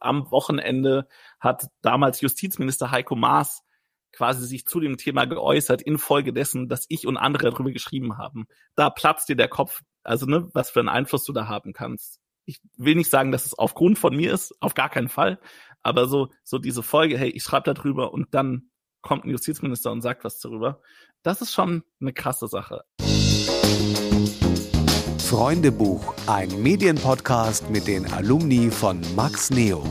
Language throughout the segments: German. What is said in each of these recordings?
Am Wochenende hat damals Justizminister Heiko Maas quasi sich zu dem Thema geäußert, infolgedessen, dass ich und andere darüber geschrieben haben. Da platzt dir der Kopf, also ne, was für einen Einfluss du da haben kannst. Ich will nicht sagen, dass es aufgrund von mir ist, auf gar keinen Fall, aber so, so diese Folge, hey, ich schreibe darüber und dann kommt ein Justizminister und sagt was darüber. Das ist schon eine krasse Sache. Freundebuch, ein Medienpodcast mit den Alumni von Max Neo.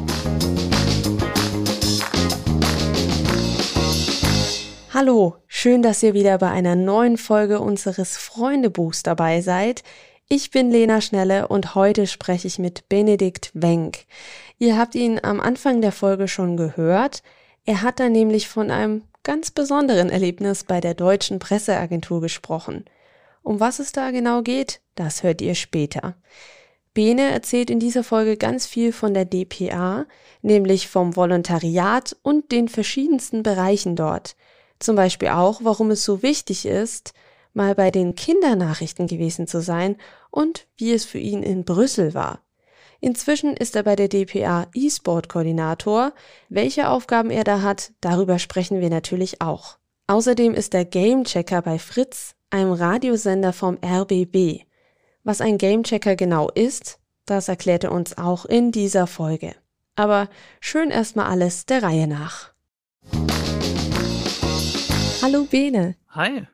Hallo, schön, dass ihr wieder bei einer neuen Folge unseres Freundebuchs dabei seid. Ich bin Lena Schnelle und heute spreche ich mit Benedikt Wenk. Ihr habt ihn am Anfang der Folge schon gehört. Er hat da nämlich von einem ganz besonderen Erlebnis bei der deutschen Presseagentur gesprochen. Um was es da genau geht, das hört ihr später. Bene erzählt in dieser Folge ganz viel von der DPA, nämlich vom Volontariat und den verschiedensten Bereichen dort. Zum Beispiel auch, warum es so wichtig ist, mal bei den Kindernachrichten gewesen zu sein und wie es für ihn in Brüssel war. Inzwischen ist er bei der DPA E-Sport-Koordinator. Welche Aufgaben er da hat, darüber sprechen wir natürlich auch. Außerdem ist er Gamechecker bei Fritz, einem Radiosender vom RBB. Was ein Gamechecker genau ist, das erklärt er uns auch in dieser Folge. Aber schön erstmal alles der Reihe nach. Hallo Bene. Hi.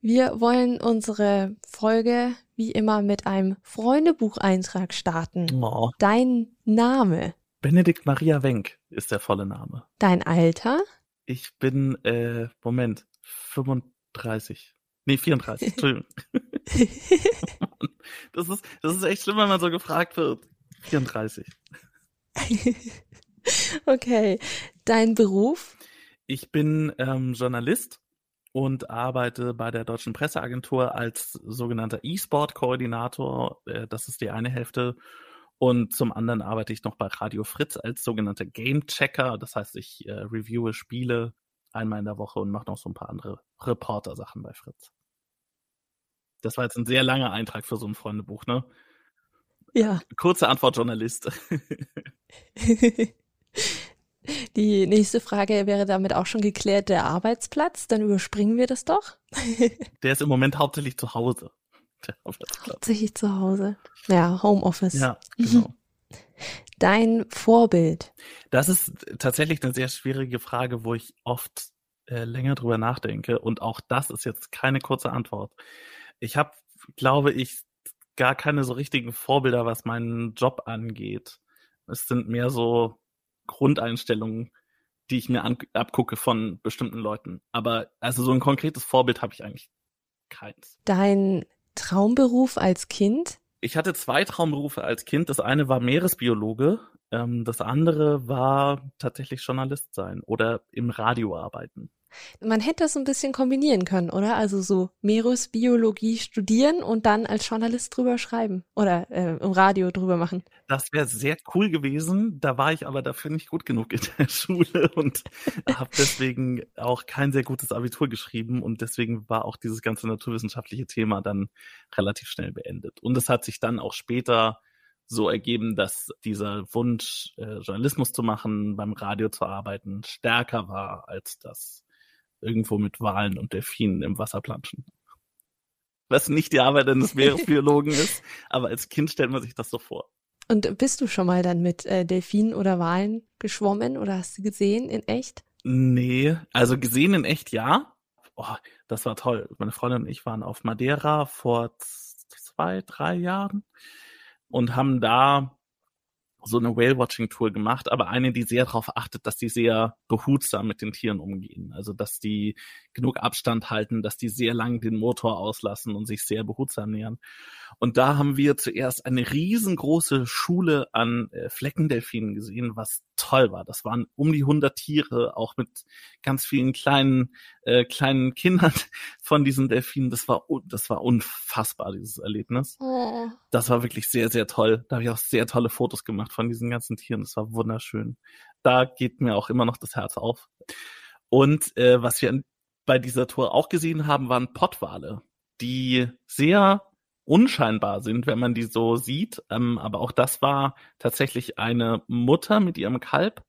Wir wollen unsere Folge wie immer mit einem Freundebucheintrag starten. Oh. Dein Name. Benedikt Maria Wenk ist der volle Name. Dein Alter? Ich bin, äh, Moment, 35. Nee, 34, Entschuldigung. das, ist, das ist echt schlimm, wenn man so gefragt wird. 34. okay. Dein Beruf? Ich bin ähm, Journalist und arbeite bei der Deutschen Presseagentur als sogenannter E-Sport-Koordinator. Äh, das ist die eine Hälfte. Und zum anderen arbeite ich noch bei Radio Fritz als sogenannter Game-Checker. Das heißt, ich äh, reviewe Spiele einmal in der Woche und mache noch so ein paar andere Reporter-Sachen bei Fritz. Das war jetzt ein sehr langer Eintrag für so ein Freundebuch, ne? Ja. Kurze Antwort, Journalist. Die nächste Frage wäre damit auch schon geklärt, der Arbeitsplatz. Dann überspringen wir das doch. Der ist im Moment hauptsächlich zu Hause. Hauptsächlich zu Hause. Ja, Homeoffice. Ja, genau. Dein Vorbild. Das ist tatsächlich eine sehr schwierige Frage, wo ich oft äh, länger drüber nachdenke. Und auch das ist jetzt keine kurze Antwort. Ich habe, glaube ich, gar keine so richtigen Vorbilder, was meinen Job angeht. Es sind mehr so Grundeinstellungen, die ich mir an, abgucke von bestimmten Leuten. Aber also so ein konkretes Vorbild habe ich eigentlich keins. Dein Traumberuf als Kind? Ich hatte zwei Traumberufe als Kind. Das eine war Meeresbiologe, ähm, das andere war tatsächlich Journalist sein oder im Radio arbeiten. Man hätte das ein bisschen kombinieren können, oder? Also so Meeresbiologie studieren und dann als Journalist drüber schreiben oder äh, im Radio drüber machen. Das wäre sehr cool gewesen. Da war ich aber dafür nicht gut genug in der Schule und habe deswegen auch kein sehr gutes Abitur geschrieben und deswegen war auch dieses ganze naturwissenschaftliche Thema dann relativ schnell beendet. Und es hat sich dann auch später so ergeben, dass dieser Wunsch, äh, Journalismus zu machen, beim Radio zu arbeiten, stärker war als das irgendwo mit Walen und Delfinen im Wasser planschen. Was nicht die Arbeit eines Meeresbiologen ist, aber als Kind stellt man sich das so vor. Und bist du schon mal dann mit äh, Delfinen oder Walen geschwommen oder hast du gesehen in echt? Nee, also gesehen in echt ja. Oh, das war toll. Meine Freundin und ich waren auf Madeira vor zwei, drei Jahren und haben da so eine Whale-Watching-Tour gemacht, aber eine, die sehr darauf achtet, dass die sehr behutsam mit den Tieren umgehen. Also, dass die genug Abstand halten, dass die sehr lang den Motor auslassen und sich sehr behutsam nähern. Und da haben wir zuerst eine riesengroße Schule an äh, Fleckendelfinen gesehen, was toll war. Das waren um die 100 Tiere, auch mit ganz vielen kleinen äh, kleinen Kindern von diesen Delfinen. Das war das war unfassbar dieses Erlebnis. Oh. Das war wirklich sehr sehr toll. Da habe ich auch sehr tolle Fotos gemacht von diesen ganzen Tieren. Das war wunderschön. Da geht mir auch immer noch das Herz auf. Und äh, was wir bei dieser Tour auch gesehen haben, waren Pottwale, die sehr unscheinbar sind, wenn man die so sieht. Ähm, aber auch das war tatsächlich eine Mutter mit ihrem Kalb.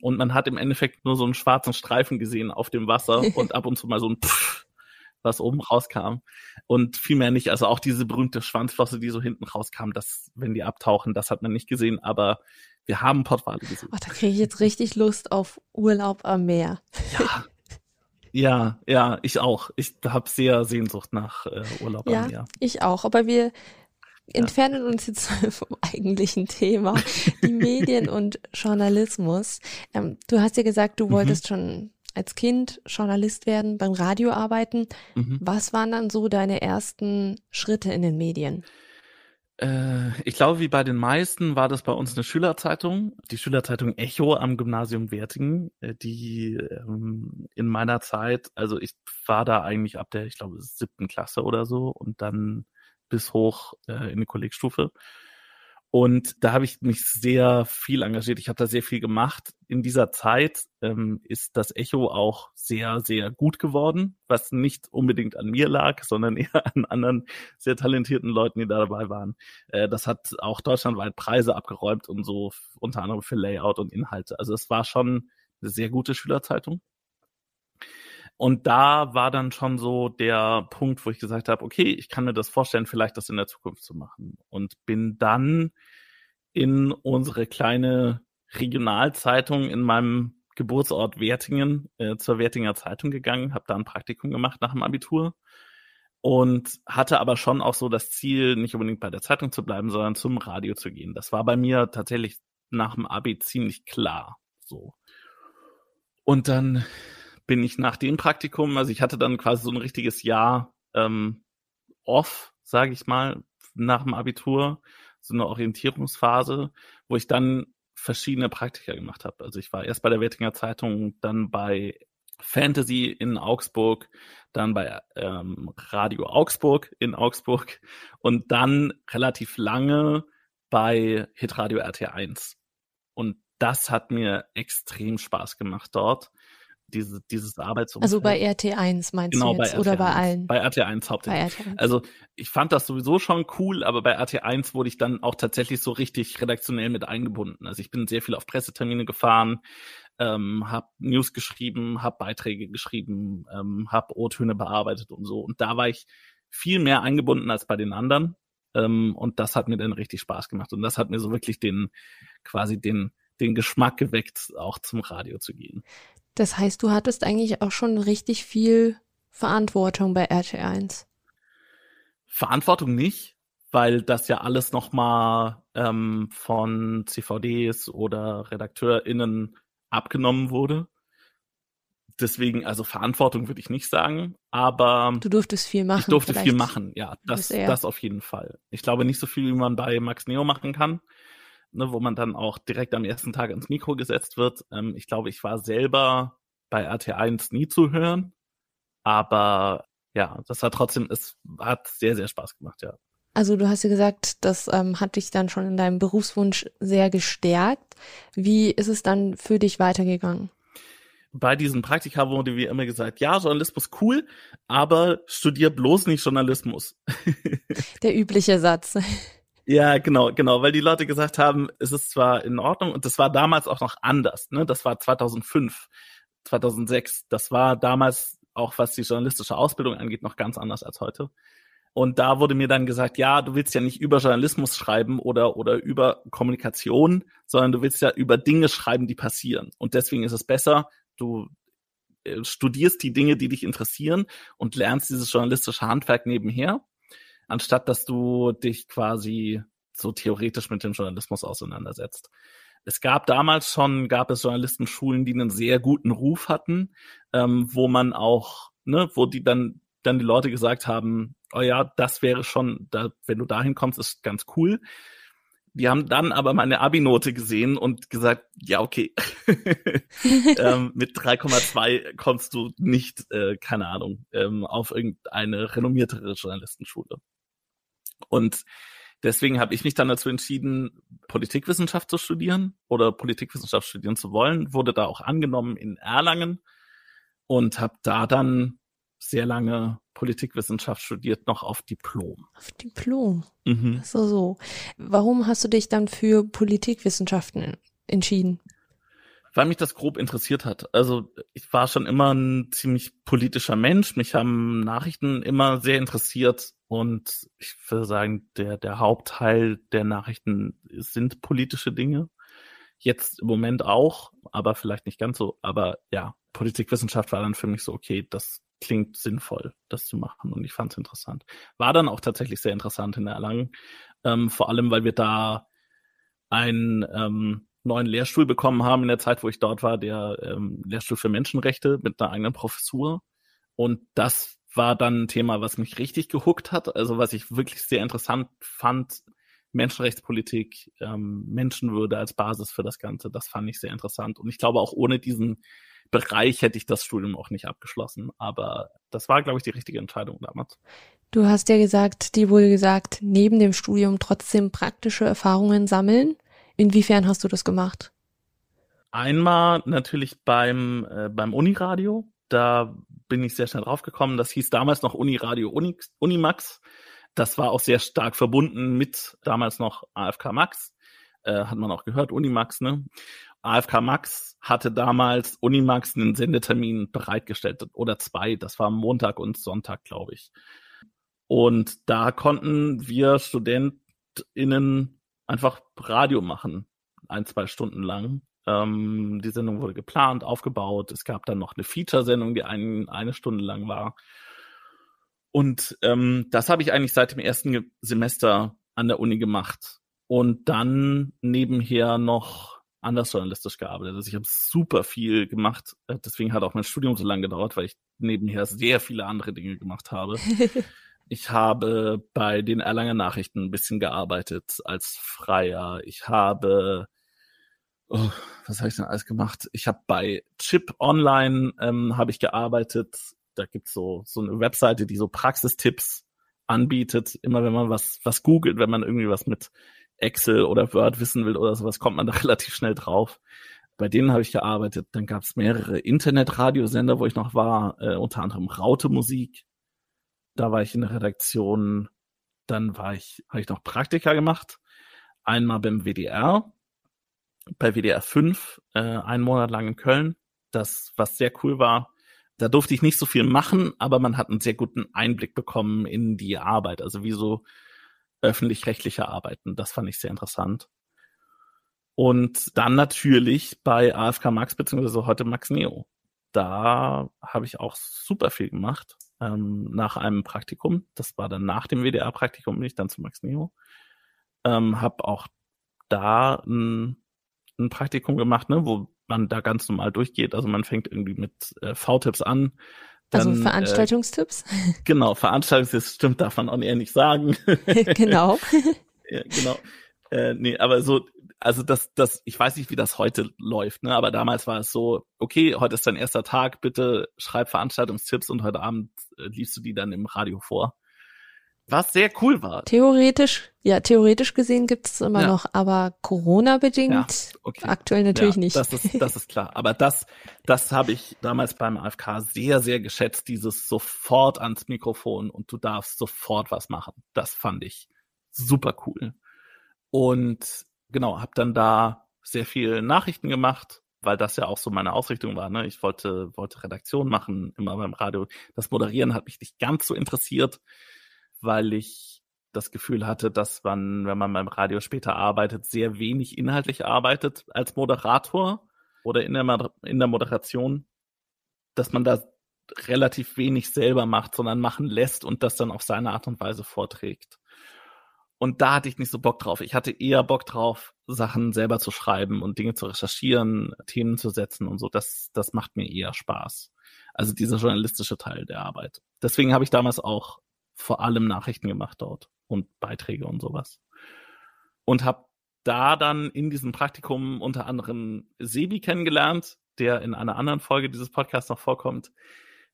Und man hat im Endeffekt nur so einen schwarzen Streifen gesehen auf dem Wasser und ab und zu mal so ein Pfff, was oben rauskam. Und viel mehr nicht. Also auch diese berühmte Schwanzflosse, die so hinten rauskam, das, wenn die abtauchen, das hat man nicht gesehen. Aber wir haben Pottwale gesehen. Oh, da kriege ich jetzt richtig Lust auf Urlaub am Meer. Ja. Ja, ja, ich auch. Ich habe sehr Sehnsucht nach äh, Urlaub ja, am Meer. Ich auch, aber wir entfernen uns jetzt vom eigentlichen Thema, die Medien und Journalismus. Ähm, du hast ja gesagt, du mhm. wolltest schon als Kind Journalist werden, beim Radio arbeiten. Mhm. Was waren dann so deine ersten Schritte in den Medien? Äh, ich glaube, wie bei den meisten war das bei uns eine Schülerzeitung, die Schülerzeitung Echo am Gymnasium Wertingen, äh, die ähm, in meiner Zeit, also ich war da eigentlich ab der, ich glaube, siebten Klasse oder so und dann bis hoch äh, in die Kollegstufe. Und da habe ich mich sehr viel engagiert. Ich habe da sehr viel gemacht. In dieser Zeit ähm, ist das Echo auch sehr, sehr gut geworden, was nicht unbedingt an mir lag, sondern eher an anderen sehr talentierten Leuten, die da dabei waren. Äh, das hat auch deutschlandweit Preise abgeräumt und so, unter anderem für Layout und Inhalte. Also es war schon eine sehr gute Schülerzeitung. Und da war dann schon so der Punkt, wo ich gesagt habe, okay, ich kann mir das vorstellen, vielleicht das in der Zukunft zu machen. Und bin dann in unsere kleine Regionalzeitung in meinem Geburtsort Wertingen äh, zur Wertinger Zeitung gegangen, habe da ein Praktikum gemacht nach dem Abitur und hatte aber schon auch so das Ziel, nicht unbedingt bei der Zeitung zu bleiben, sondern zum Radio zu gehen. Das war bei mir tatsächlich nach dem Abi ziemlich klar so. Und dann bin ich nach dem Praktikum, also ich hatte dann quasi so ein richtiges Jahr ähm, off, sage ich mal, nach dem Abitur, so eine Orientierungsphase, wo ich dann verschiedene Praktika gemacht habe. Also ich war erst bei der Wettinger Zeitung, dann bei Fantasy in Augsburg, dann bei ähm, Radio Augsburg in Augsburg und dann relativ lange bei Hitradio RT1. Und das hat mir extrem Spaß gemacht dort diese, dieses Arbeitsumfeld. Also bei RT1 meinst genau, du jetzt bei oder bei allen? Bei RT1 hauptsächlich. Bei RT1. Also ich fand das sowieso schon cool, aber bei RT1 wurde ich dann auch tatsächlich so richtig redaktionell mit eingebunden. Also ich bin sehr viel auf Pressetermine gefahren, ähm, habe News geschrieben, habe Beiträge geschrieben, ähm, habe O-Töne bearbeitet und so. Und da war ich viel mehr eingebunden als bei den anderen. Ähm, und das hat mir dann richtig Spaß gemacht. Und das hat mir so wirklich den, quasi den, den Geschmack geweckt, auch zum Radio zu gehen. Das heißt, du hattest eigentlich auch schon richtig viel Verantwortung bei RT1. Verantwortung nicht, weil das ja alles nochmal ähm, von CVDs oder RedakteurInnen abgenommen wurde. Deswegen, also Verantwortung würde ich nicht sagen, aber. Du durftest viel machen. Ich durfte vielleicht. viel machen, ja. Das, das auf jeden Fall. Ich glaube nicht so viel, wie man bei Max Neo machen kann ne, wo man dann auch direkt am ersten Tag ins Mikro gesetzt wird. Ähm, ich glaube, ich war selber bei RT1 nie zu hören, aber ja, das hat trotzdem, es hat sehr, sehr Spaß gemacht, ja. Also du hast ja gesagt, das ähm, hat dich dann schon in deinem Berufswunsch sehr gestärkt. Wie ist es dann für dich weitergegangen? bei diesen Praktika wurde wie immer gesagt, ja, Journalismus cool, aber studier bloß nicht Journalismus. Der übliche Satz. Ja, genau, genau, weil die Leute gesagt haben, es ist zwar in Ordnung und das war damals auch noch anders, ne? Das war 2005, 2006. Das war damals auch, was die journalistische Ausbildung angeht, noch ganz anders als heute. Und da wurde mir dann gesagt, ja, du willst ja nicht über Journalismus schreiben oder, oder über Kommunikation, sondern du willst ja über Dinge schreiben, die passieren. Und deswegen ist es besser, du äh, studierst die Dinge, die dich interessieren und lernst dieses journalistische Handwerk nebenher anstatt dass du dich quasi so theoretisch mit dem Journalismus auseinandersetzt. Es gab damals schon, gab es Journalistenschulen, die einen sehr guten Ruf hatten, ähm, wo man auch, ne, wo die dann, dann die Leute gesagt haben, oh ja, das wäre schon, da, wenn du dahin kommst, ist ganz cool. Die haben dann aber meine Abi-Note gesehen und gesagt, ja, okay, ähm, mit 3,2 kommst du nicht, äh, keine Ahnung, ähm, auf irgendeine renommiertere Journalistenschule. Und deswegen habe ich mich dann dazu entschieden, Politikwissenschaft zu studieren oder Politikwissenschaft studieren zu wollen. Wurde da auch angenommen in Erlangen und habe da dann sehr lange Politikwissenschaft studiert, noch auf Diplom. Auf Diplom. Mhm. So, so. Warum hast du dich dann für Politikwissenschaften entschieden? Weil mich das grob interessiert hat. Also ich war schon immer ein ziemlich politischer Mensch. Mich haben Nachrichten immer sehr interessiert und ich würde sagen, der, der Hauptteil der Nachrichten sind politische Dinge. Jetzt im Moment auch, aber vielleicht nicht ganz so. Aber ja, Politikwissenschaft war dann für mich so, okay, das klingt sinnvoll, das zu machen. Und ich fand es interessant. War dann auch tatsächlich sehr interessant in Erlangen. Ähm, vor allem, weil wir da einen ähm, neuen Lehrstuhl bekommen haben in der Zeit, wo ich dort war, der ähm, Lehrstuhl für Menschenrechte mit einer eigenen Professur. Und das war dann ein Thema, was mich richtig gehuckt hat, also was ich wirklich sehr interessant fand, Menschenrechtspolitik, ähm, Menschenwürde als Basis für das Ganze, das fand ich sehr interessant. Und ich glaube, auch ohne diesen Bereich hätte ich das Studium auch nicht abgeschlossen. Aber das war, glaube ich, die richtige Entscheidung damals. Du hast ja gesagt, dir wurde gesagt, neben dem Studium trotzdem praktische Erfahrungen sammeln. Inwiefern hast du das gemacht? Einmal natürlich beim, äh, beim Uniradio. Da bin ich sehr schnell draufgekommen. Das hieß damals noch Uniradio Unix, Unimax. Das war auch sehr stark verbunden mit damals noch AFK Max. Äh, hat man auch gehört, Unimax, ne? AFK Max hatte damals Unimax einen Sendetermin bereitgestellt oder zwei. Das war Montag und Sonntag, glaube ich. Und da konnten wir StudentInnen einfach Radio machen, ein, zwei Stunden lang. Ähm, die Sendung wurde geplant, aufgebaut. Es gab dann noch eine Feature-Sendung, die ein, eine Stunde lang war. Und ähm, das habe ich eigentlich seit dem ersten Semester an der Uni gemacht. Und dann nebenher noch anders journalistisch gearbeitet. Also ich habe super viel gemacht. Äh, deswegen hat auch mein Studium so lange gedauert, weil ich nebenher sehr viele andere Dinge gemacht habe. ich habe bei den Erlanger Nachrichten ein bisschen gearbeitet als Freier. Ich habe, oh, was habe ich denn alles gemacht? Ich habe bei Chip Online ähm, habe ich gearbeitet da gibt's so, so eine Webseite, die so Praxistipps anbietet. Immer wenn man was, was googelt, wenn man irgendwie was mit Excel oder Word wissen will oder sowas, kommt man da relativ schnell drauf. Bei denen habe ich gearbeitet. Dann gab's mehrere Internetradiosender, wo ich noch war, äh, unter anderem Raute Musik. Da war ich in der Redaktion. Dann war ich, habe ich noch Praktika gemacht. Einmal beim WDR, bei WDR 5, äh, einen Monat lang in Köln. Das, was sehr cool war, da durfte ich nicht so viel machen, aber man hat einen sehr guten Einblick bekommen in die Arbeit, also wie so öffentlich-rechtliche Arbeiten. Das fand ich sehr interessant. Und dann natürlich bei AFK Max beziehungsweise heute Max Neo. Da habe ich auch super viel gemacht ähm, nach einem Praktikum. Das war dann nach dem WDR-Praktikum bin ich dann zu Max Neo. Ähm, habe auch da ein, ein Praktikum gemacht, ne, wo man da ganz normal durchgeht. Also man fängt irgendwie mit äh, V-Tipps an. Also dann, also Veranstaltungstipps? Äh, genau, Veranstaltungstipps stimmt, darf man auch eher nicht sagen. genau. ja, genau. Äh, nee, aber so, also das, das, ich weiß nicht, wie das heute läuft, ne? Aber damals war es so, okay, heute ist dein erster Tag, bitte schreib Veranstaltungstipps und heute Abend äh, liest du die dann im Radio vor was sehr cool war. Theoretisch, ja, theoretisch gesehen gibt es immer ja. noch, aber Corona-bedingt ja, okay. aktuell natürlich ja, nicht. Das ist, das ist klar. Aber das, das habe ich damals beim AFK sehr, sehr geschätzt, dieses sofort ans Mikrofon und du darfst sofort was machen. Das fand ich super cool. Und genau, habe dann da sehr viel Nachrichten gemacht, weil das ja auch so meine Ausrichtung war. Ne? Ich wollte, wollte Redaktion machen, immer beim Radio. Das Moderieren hat mich nicht ganz so interessiert weil ich das Gefühl hatte, dass man, wenn man beim Radio später arbeitet, sehr wenig inhaltlich arbeitet als Moderator oder in der, in der Moderation, dass man da relativ wenig selber macht, sondern machen lässt und das dann auf seine Art und Weise vorträgt. Und da hatte ich nicht so Bock drauf. Ich hatte eher Bock drauf, Sachen selber zu schreiben und Dinge zu recherchieren, Themen zu setzen und so. Das, das macht mir eher Spaß. Also dieser journalistische Teil der Arbeit. Deswegen habe ich damals auch vor allem Nachrichten gemacht dort und Beiträge und sowas. Und habe da dann in diesem Praktikum unter anderem Sebi kennengelernt, der in einer anderen Folge dieses Podcasts noch vorkommt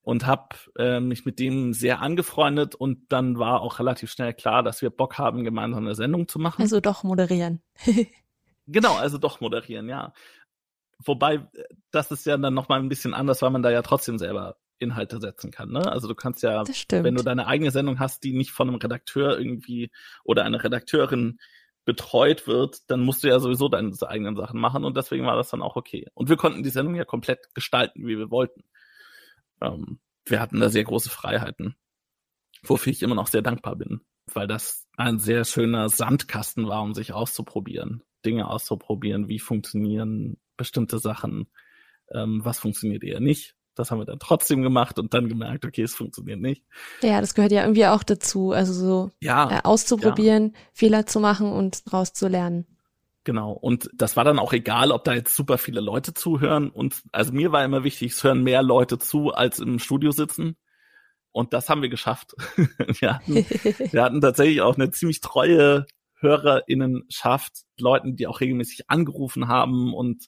und habe äh, mich mit dem sehr angefreundet und dann war auch relativ schnell klar, dass wir Bock haben, gemeinsam eine Sendung zu machen. Also doch moderieren. genau, also doch moderieren, ja. Wobei, das ist ja dann nochmal ein bisschen anders, weil man da ja trotzdem selber Inhalte setzen kann. Ne? Also du kannst ja, wenn du deine eigene Sendung hast, die nicht von einem Redakteur irgendwie oder einer Redakteurin betreut wird, dann musst du ja sowieso deine eigenen Sachen machen und deswegen war das dann auch okay. Und wir konnten die Sendung ja komplett gestalten, wie wir wollten. Ähm, wir hatten da sehr große Freiheiten, wofür ich immer noch sehr dankbar bin, weil das ein sehr schöner Sandkasten war, um sich auszuprobieren, Dinge auszuprobieren, wie funktionieren bestimmte Sachen, ähm, was funktioniert eher nicht. Das haben wir dann trotzdem gemacht und dann gemerkt, okay, es funktioniert nicht. Ja, das gehört ja irgendwie auch dazu, also so Ja, äh, auszuprobieren, Fehler zu machen und daraus zu lernen. Genau. Und das war dann auch egal, ob da jetzt super viele Leute zuhören. Und also mir war immer wichtig, es hören mehr Leute zu, als im Studio sitzen. Und das haben wir geschafft. wir, hatten, wir hatten tatsächlich auch eine ziemlich treue HörerInnenschaft, Leuten, die auch regelmäßig angerufen haben und,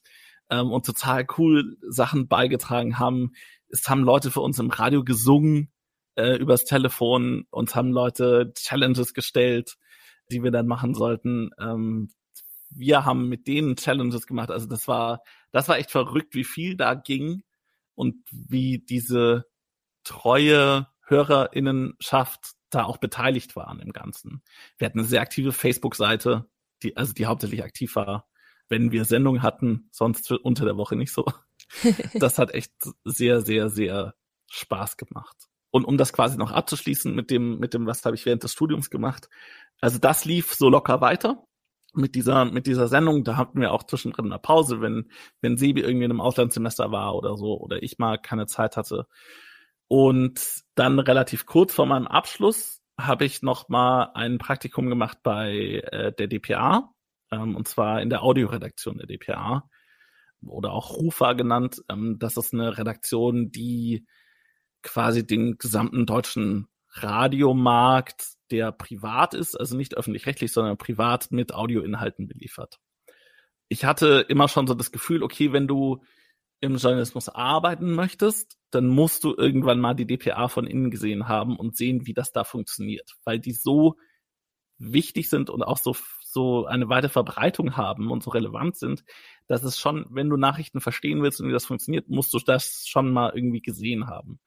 ähm, und total cool Sachen beigetragen haben. Es haben Leute für uns im Radio gesungen, äh, übers Telefon. Uns haben Leute Challenges gestellt, die wir dann machen sollten. Ähm, wir haben mit denen Challenges gemacht. Also das war, das war echt verrückt, wie viel da ging und wie diese treue HörerInnenschaft da auch beteiligt waren im Ganzen. Wir hatten eine sehr aktive Facebook-Seite, die, also die hauptsächlich aktiv war, wenn wir Sendungen hatten, sonst unter der Woche nicht so. Das hat echt sehr, sehr, sehr Spaß gemacht. Und um das quasi noch abzuschließen mit dem, mit dem, was habe ich während des Studiums gemacht. Also das lief so locker weiter mit dieser, mit dieser Sendung. Da hatten wir auch zwischendrin eine Pause, wenn, wenn Sebi irgendwie in einem Auslandssemester war oder so, oder ich mal keine Zeit hatte. Und dann relativ kurz vor meinem Abschluss habe ich noch mal ein Praktikum gemacht bei äh, der DPA, ähm, und zwar in der Audioredaktion der DPA oder auch RUFA genannt. Ähm, das ist eine Redaktion, die quasi den gesamten deutschen Radiomarkt, der privat ist, also nicht öffentlich-rechtlich, sondern privat mit Audioinhalten beliefert. Ich hatte immer schon so das Gefühl, okay, wenn du im Journalismus arbeiten möchtest, dann musst du irgendwann mal die DPA von innen gesehen haben und sehen, wie das da funktioniert, weil die so wichtig sind und auch so so eine weite Verbreitung haben und so relevant sind, dass es schon, wenn du Nachrichten verstehen willst und wie das funktioniert, musst du das schon mal irgendwie gesehen haben.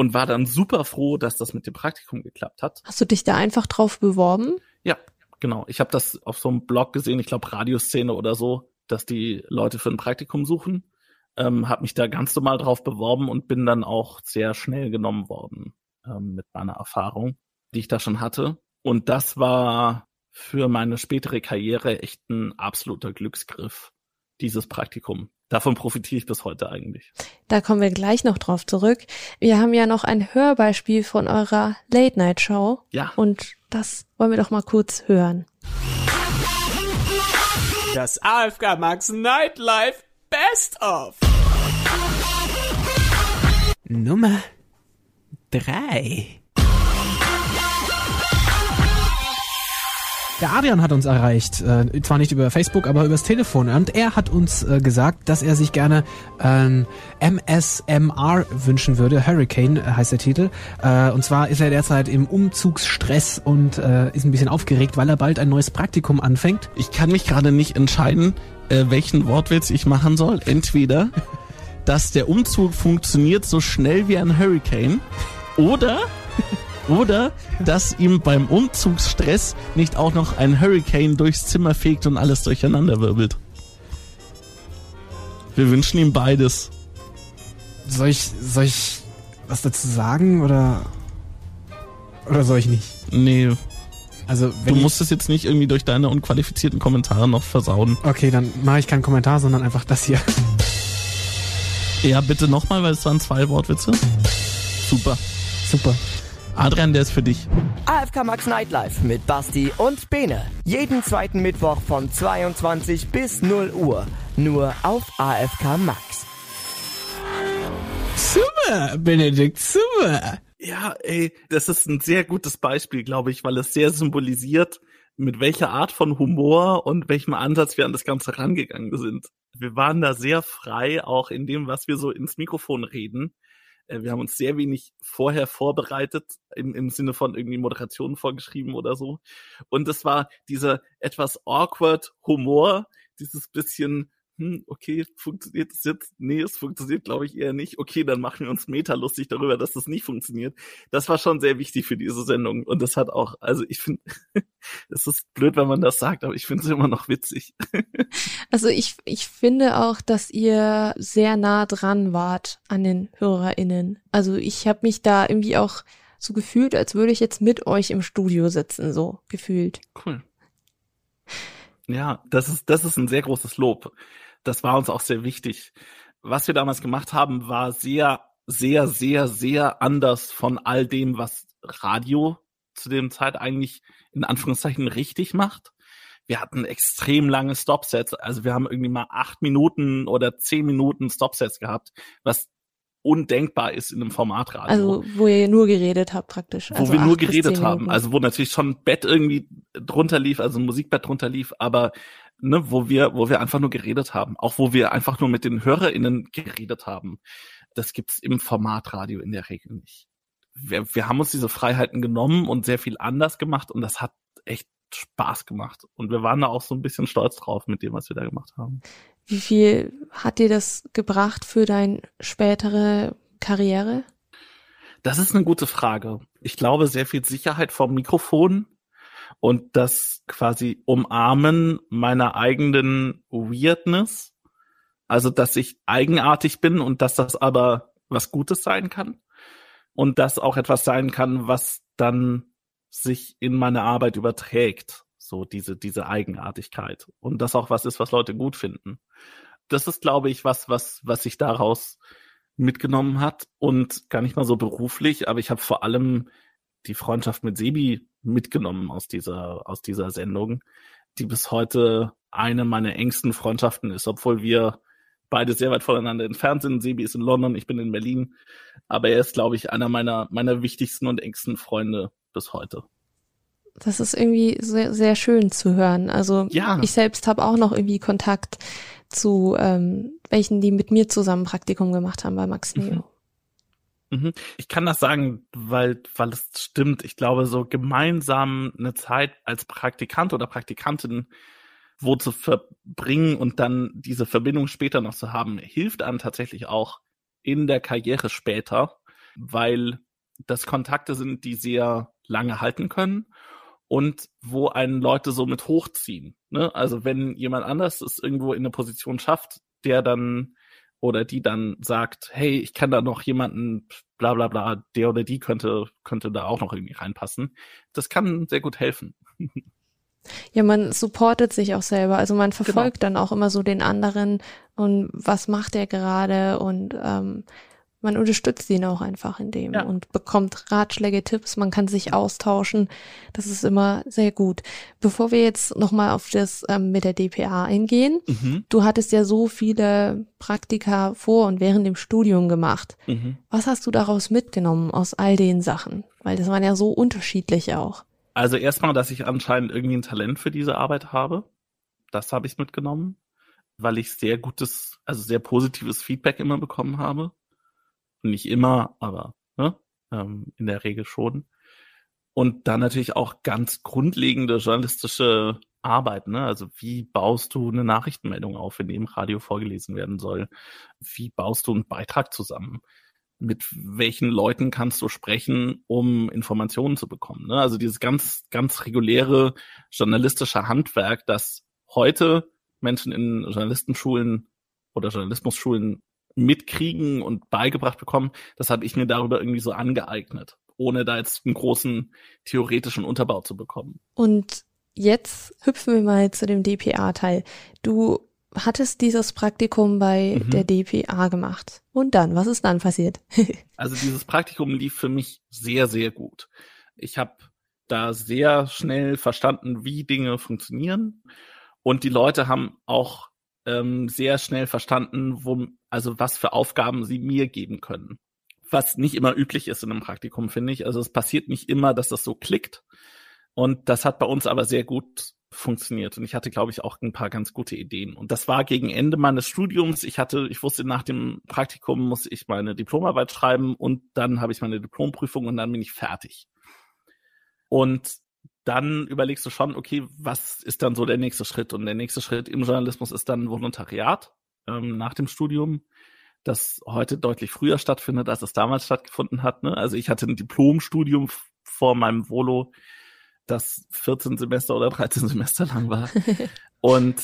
Und war dann super froh, dass das mit dem Praktikum geklappt hat. Hast du dich da einfach drauf beworben? Ja, genau. Ich habe das auf so einem Blog gesehen, ich glaube Radioszene oder so, dass die Leute für ein Praktikum suchen. Ähm, habe mich da ganz normal drauf beworben und bin dann auch sehr schnell genommen worden ähm, mit meiner Erfahrung, die ich da schon hatte. Und das war für meine spätere Karriere echt ein absoluter Glücksgriff, dieses Praktikum. Davon profitiere ich bis heute eigentlich. Da kommen wir gleich noch drauf zurück. Wir haben ja noch ein Hörbeispiel von eurer Late-Night-Show. Ja. Und das wollen wir doch mal kurz hören. Das AFK Max Nightlife Best of. Nummer drei. Der Adrian hat uns erreicht, äh, zwar nicht über Facebook, aber übers Telefon. Und er hat uns äh, gesagt, dass er sich gerne ähm, MSMR wünschen würde. Hurricane äh, heißt der Titel. Äh, und zwar ist er derzeit im Umzugsstress und äh, ist ein bisschen aufgeregt, weil er bald ein neues Praktikum anfängt. Ich kann mich gerade nicht entscheiden, äh, welchen Wortwitz ich machen soll. Entweder, dass der Umzug funktioniert so schnell wie ein Hurricane oder oder dass ihm beim Umzugsstress nicht auch noch ein Hurricane durchs Zimmer fegt und alles durcheinander wirbelt. Wir wünschen ihm beides. Soll ich, soll ich was dazu sagen oder oder soll ich nicht? Nee, Also du musst es jetzt nicht irgendwie durch deine unqualifizierten Kommentare noch versauen. okay, dann mache ich keinen Kommentar, sondern einfach das hier. Ja, bitte nochmal, weil es waren zwei Wortwitze. Super. Super. Adrian, der ist für dich. AFK Max Nightlife mit Basti und Bene. Jeden zweiten Mittwoch von 22 bis 0 Uhr. Nur auf AFK Max. Super, Benedikt, super. Ja, ey, das ist ein sehr gutes Beispiel, glaube ich, weil es sehr symbolisiert, mit welcher Art von Humor und welchem Ansatz wir an das Ganze rangegangen sind. Wir waren da sehr frei, auch in dem, was wir so ins Mikrofon reden. Äh, Wir haben uns sehr wenig vorher vorbereitet, im, im Sinne von irgendwie Moderationen vorgeschrieben oder so. Und es war dieser etwas awkward Humor, dieses bisschen, hm, okay, funktioniert es jetzt? Nee, es funktioniert, glaube ich, eher nicht. Okay, dann machen wir uns meta lustig darüber, dass das nicht funktioniert. Das war schon sehr wichtig für diese Sendung. Und das hat auch, also ich finde, es ist blöd, wenn man das sagt, aber ich finde es immer noch witzig. also ich, ich finde auch, dass ihr sehr nah dran wart an den HörerInnen. Also ich habe mich da irgendwie auch so gefühlt, als würde ich jetzt mit euch im Studio sitzen, so gefühlt. Cool. Ja, das ist, das ist ein sehr großes Lob. Das war uns auch sehr wichtig. Was wir damals gemacht haben, war sehr, sehr, sehr, sehr anders von all dem, was Radio zu dem Zeit eigentlich in Anführungszeichen richtig macht. Wir hatten extrem lange Stopsets. Also wir haben irgendwie mal acht Minuten oder zehn Minuten Stopsets gehabt, was undenkbar ist in einem Formatradio. Also wo ihr nur geredet habt praktisch. Wo also wir nur geredet haben. Also wo natürlich schon ein Bett irgendwie drunter lief, also ein Musikbett drunter lief, aber ne, wo wir, wo wir einfach nur geredet haben. Auch wo wir einfach nur mit den HörerInnen geredet haben. Das gibt's im Formatradio in der Regel nicht. Wir, wir haben uns diese Freiheiten genommen und sehr viel anders gemacht und das hat echt Spaß gemacht. Und wir waren da auch so ein bisschen stolz drauf mit dem, was wir da gemacht haben. Wie viel hat dir das gebracht für deine spätere Karriere? Das ist eine gute Frage. Ich glaube, sehr viel Sicherheit vom Mikrofon und das quasi Umarmen meiner eigenen Weirdness. Also, dass ich eigenartig bin und dass das aber was Gutes sein kann. Und das auch etwas sein kann, was dann sich in meine Arbeit überträgt. So diese, diese Eigenartigkeit. Und das auch was ist, was Leute gut finden. Das ist, glaube ich, was, was, was sich daraus mitgenommen hat und gar nicht mal so beruflich, aber ich habe vor allem die Freundschaft mit Sebi mitgenommen aus dieser, aus dieser Sendung, die bis heute eine meiner engsten Freundschaften ist, obwohl wir beide sehr weit voneinander entfernt sind. Sebi ist in London, ich bin in Berlin, aber er ist, glaube ich, einer meiner, meiner wichtigsten und engsten Freunde bis heute das ist irgendwie sehr, sehr schön zu hören. Also ja. ich selbst habe auch noch irgendwie Kontakt zu ähm, welchen, die mit mir zusammen Praktikum gemacht haben bei Max Neo. Mhm. Mhm. Ich kann das sagen, weil, weil es stimmt. Ich glaube, so gemeinsam eine Zeit als Praktikant oder Praktikantin wo zu verbringen und dann diese Verbindung später noch zu haben, hilft einem tatsächlich auch in der Karriere später, weil das Kontakte sind, die sehr lange halten können und wo einen Leute so mit hochziehen. Ne? Also wenn jemand anders es irgendwo in eine Position schafft, der dann oder die dann sagt, hey, ich kann da noch jemanden, bla bla bla, der oder die könnte, könnte da auch noch irgendwie reinpassen. Das kann sehr gut helfen. Ja, man supportet sich auch selber. Also man genau. verfolgt genau. dann auch immer so den anderen und was macht er gerade und ähm, man unterstützt ihn auch einfach in dem ja. und bekommt Ratschläge, Tipps, man kann sich austauschen. Das ist immer sehr gut. Bevor wir jetzt nochmal auf das ähm, mit der DPA eingehen, mhm. du hattest ja so viele Praktika vor und während dem Studium gemacht. Mhm. Was hast du daraus mitgenommen aus all den Sachen? Weil das waren ja so unterschiedlich auch. Also erstmal, dass ich anscheinend irgendwie ein Talent für diese Arbeit habe. Das habe ich mitgenommen, weil ich sehr gutes, also sehr positives Feedback immer bekommen habe nicht immer, aber ne, ähm, in der Regel schon. Und dann natürlich auch ganz grundlegende journalistische Arbeit, ne? Also wie baust du eine Nachrichtenmeldung auf, in dem Radio vorgelesen werden soll? Wie baust du einen Beitrag zusammen? Mit welchen Leuten kannst du sprechen, um Informationen zu bekommen? Ne? Also dieses ganz, ganz reguläre journalistische Handwerk, das heute Menschen in Journalistenschulen oder Journalismusschulen mitkriegen und beigebracht bekommen, das habe ich mir darüber irgendwie so angeeignet, ohne da jetzt einen großen theoretischen Unterbau zu bekommen. Und jetzt hüpfen wir mal zu dem DPA-Teil. Du hattest dieses Praktikum bei mhm. der DPA gemacht. Und dann, was ist dann passiert? also dieses Praktikum lief für mich sehr, sehr gut. Ich habe da sehr schnell verstanden, wie Dinge funktionieren. Und die Leute haben auch ähm, sehr schnell verstanden, wo, also was für Aufgaben sie mir geben können. Was nicht immer üblich ist in einem Praktikum, finde ich. Also es passiert nicht immer, dass das so klickt. Und das hat bei uns aber sehr gut funktioniert. Und ich hatte, glaube ich, auch ein paar ganz gute Ideen. Und das war gegen Ende meines Studiums. Ich hatte, ich wusste, nach dem Praktikum muss ich meine Diplomarbeit schreiben und dann habe ich meine Diplomprüfung und dann bin ich fertig. Und dann überlegst du schon, okay, was ist dann so der nächste Schritt? Und der nächste Schritt im Journalismus ist dann Volontariat ähm, nach dem Studium, das heute deutlich früher stattfindet, als es damals stattgefunden hat. Ne? Also ich hatte ein Diplomstudium vor meinem Volo, das 14 Semester oder 13 Semester lang war. und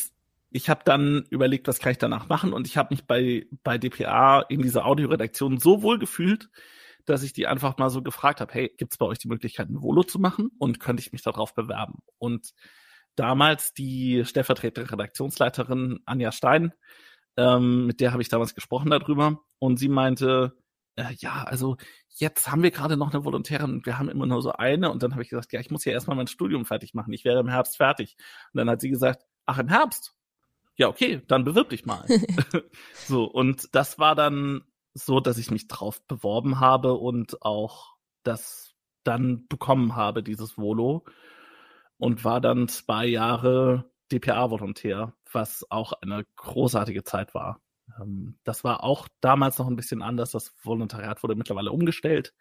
ich habe dann überlegt, was kann ich danach machen? Und ich habe mich bei, bei DPA in dieser Audioredaktion so wohl gefühlt, dass ich die einfach mal so gefragt habe, hey, gibt es bei euch die Möglichkeit, ein Volo zu machen? Und könnte ich mich darauf bewerben? Und damals die stellvertretende Redaktionsleiterin Anja Stein, ähm, mit der habe ich damals gesprochen darüber. Und sie meinte, äh, ja, also jetzt haben wir gerade noch eine Volontärin und wir haben immer nur so eine. Und dann habe ich gesagt, ja, ich muss ja erstmal mein Studium fertig machen. Ich werde im Herbst fertig. Und dann hat sie gesagt, ach, im Herbst? Ja, okay, dann bewirb dich mal. so, und das war dann so, dass ich mich drauf beworben habe und auch das dann bekommen habe, dieses Volo. Und war dann zwei Jahre DPA-Volontär, was auch eine großartige Zeit war. Ähm, das war auch damals noch ein bisschen anders. Das Volontariat wurde mittlerweile umgestellt.